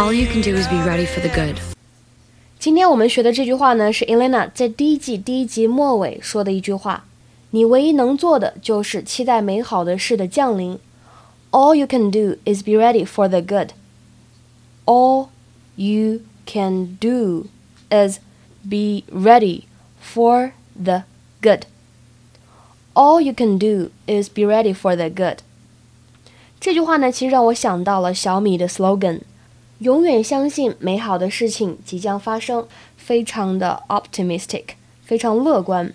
All you can do is be ready for the good. 今天我们学的这句话呢，是 Elena 在第一季第一集末尾说的一句话。你唯一能做的就是期待美好的事的降临。All you can do is be ready for the good. All you can do is be ready for the good. All you can do is be ready for the good. 这句话呢，其实让我想到了小米的 slogan： 永远相信美好的事情即将发生，非常的 optimistic，非常乐观。